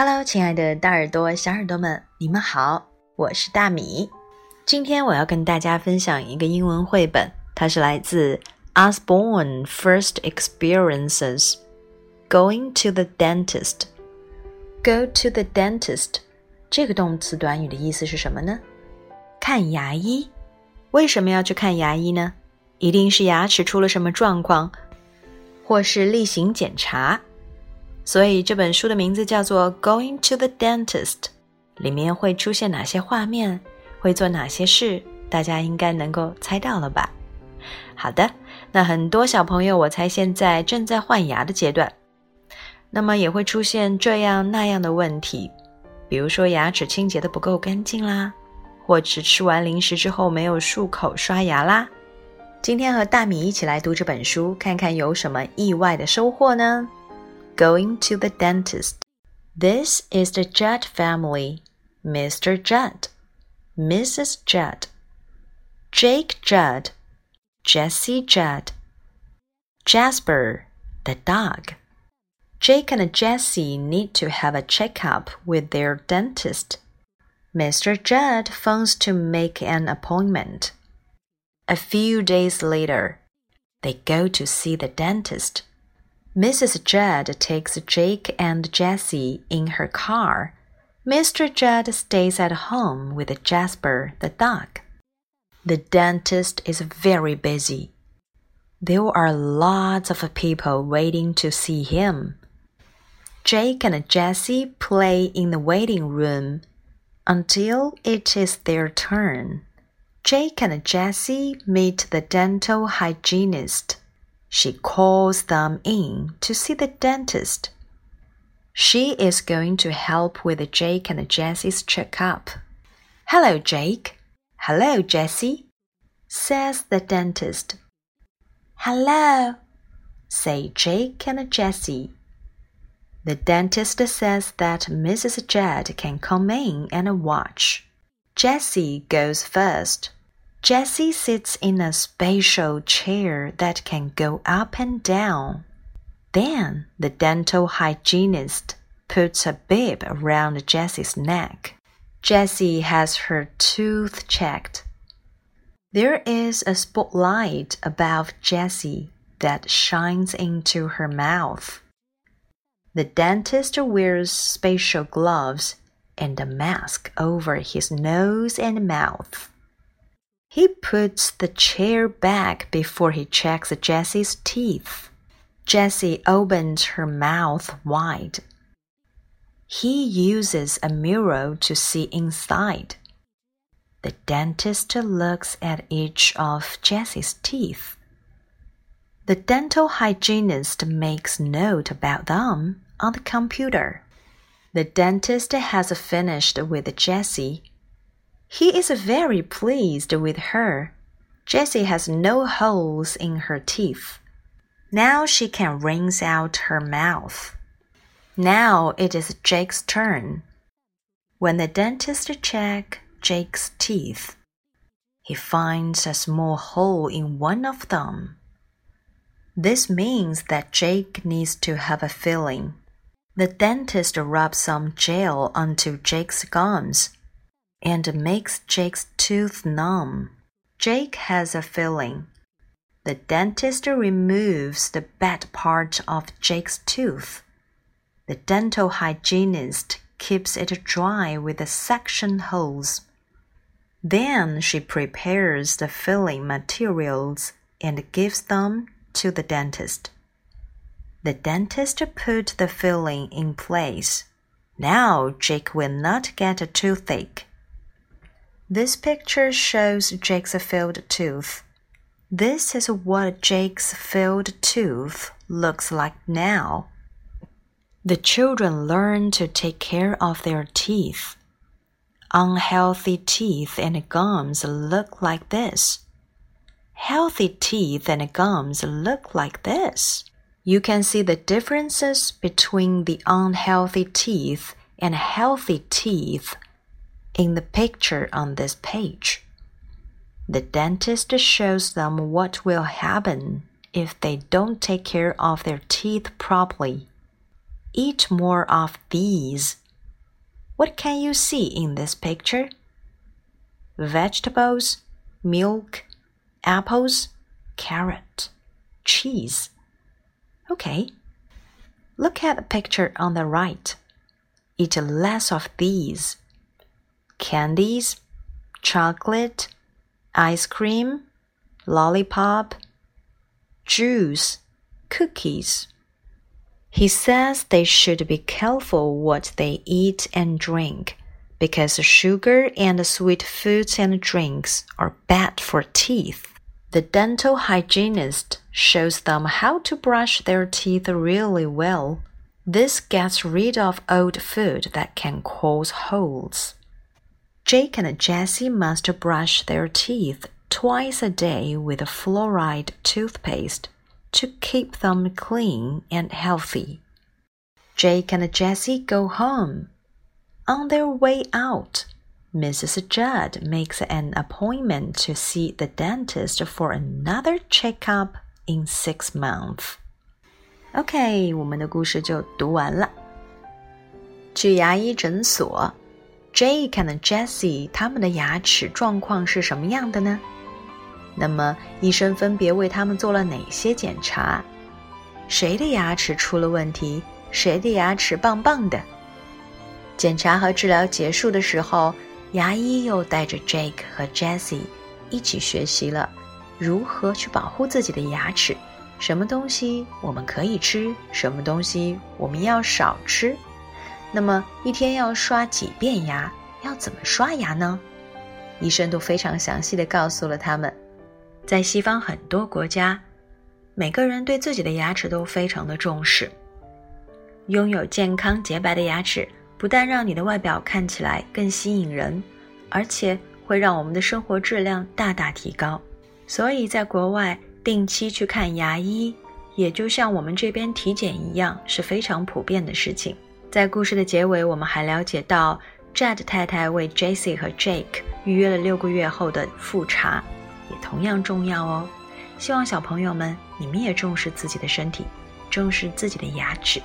Hello，亲爱的大耳朵、小耳朵们，你们好，我是大米。今天我要跟大家分享一个英文绘本，它是来自 Osborne First Experiences Going to the Dentist。Go to the dentist 这个动词短语的意思是什么呢？看牙医。为什么要去看牙医呢？一定是牙齿出了什么状况，或是例行检查。所以这本书的名字叫做《Going to the Dentist》，里面会出现哪些画面，会做哪些事，大家应该能够猜到了吧？好的，那很多小朋友，我猜现在正在换牙的阶段，那么也会出现这样那样的问题，比如说牙齿清洁的不够干净啦，或者吃完零食之后没有漱口刷牙啦。今天和大米一起来读这本书，看看有什么意外的收获呢？going to the dentist. This is the Judd family Mr. Judd, Mrs. Judd, Jake Judd, Jesse Judd, Jasper, the dog. Jake and Jesse need to have a checkup with their dentist. Mr. Judd phones to make an appointment. A few days later, they go to see the dentist. Mrs. Judd takes Jake and Jessie in her car. Mr. Judd stays at home with Jasper the dog. The dentist is very busy. There are lots of people waiting to see him. Jake and Jessie play in the waiting room until it is their turn. Jake and Jessie meet the dental hygienist. She calls them in to see the dentist. She is going to help with Jake and Jessie's checkup. Hello, Jake. Hello, Jessie, says the dentist. Hello, say Jake and Jessie. The dentist says that Mrs. Judd can come in and watch. Jessie goes first. Jessie sits in a special chair that can go up and down. Then the dental hygienist puts a bib around Jessie's neck. Jessie has her tooth checked. There is a spotlight above Jessie that shines into her mouth. The dentist wears special gloves and a mask over his nose and mouth. He puts the chair back before he checks Jessie's teeth. Jessie opens her mouth wide. He uses a mirror to see inside. The dentist looks at each of Jessie's teeth. The dental hygienist makes note about them on the computer. The dentist has finished with Jessie he is very pleased with her. Jessie has no holes in her teeth. Now she can rinse out her mouth. Now it is Jake's turn. When the dentist checks Jake's teeth, he finds a small hole in one of them. This means that Jake needs to have a filling. The dentist rubs some gel onto Jake's gums and makes Jake's tooth numb. Jake has a filling. The dentist removes the bad part of Jake's tooth. The dental hygienist keeps it dry with a suction hose. Then she prepares the filling materials and gives them to the dentist. The dentist put the filling in place. Now Jake will not get a toothache. This picture shows Jake's filled tooth. This is what Jake's filled tooth looks like now. The children learn to take care of their teeth. Unhealthy teeth and gums look like this. Healthy teeth and gums look like this. You can see the differences between the unhealthy teeth and healthy teeth in the picture on this page. The dentist shows them what will happen if they don't take care of their teeth properly. Eat more of these, What can you see in this picture? Vegetables, milk, apples, carrot, cheese. Okay. Look at the picture on the right. Eat less of these candies, chocolate, ice cream, lollipop, juice, cookies. He says they should be careful what they eat and drink because sugar and sweet foods and drinks are bad for teeth. The dental hygienist shows them how to brush their teeth really well. This gets rid of old food that can cause holes. Jake and Jessie must brush their teeth twice a day with fluoride toothpaste to keep them clean and healthy. Jake and Jessie go home. On their way out, Mrs. Judd makes an appointment to see the dentist for another checkup in six months. OK，我们的故事就读完了。去牙医诊所 ，Jake and Jessie 他们的牙齿状况是什么样的呢？那么，医生分别为他们做了哪些检查？谁的牙齿出了问题？谁的牙齿棒棒的？检查和治疗结束的时候，牙医又带着 Jake 和 Jessie 一起学习了如何去保护自己的牙齿。什么东西我们可以吃？什么东西我们要少吃？那么一天要刷几遍牙？要怎么刷牙呢？医生都非常详细的告诉了他们。在西方很多国家，每个人对自己的牙齿都非常的重视。拥有健康洁白的牙齿，不但让你的外表看起来更吸引人，而且会让我们的生活质量大大提高。所以，在国外定期去看牙医，也就像我们这边体检一样，是非常普遍的事情。在故事的结尾，我们还了解到，Jade 太太为 Jesse 和 Jake 预约了六个月后的复查。也同样重要哦。希望小朋友们，你们也重视自己的身体，重视自己的牙齿，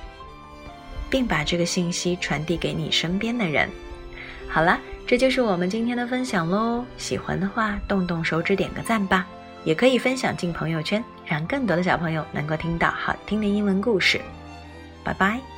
并把这个信息传递给你身边的人。好啦，这就是我们今天的分享喽。喜欢的话，动动手指点个赞吧，也可以分享进朋友圈，让更多的小朋友能够听到好听的英文故事。拜拜。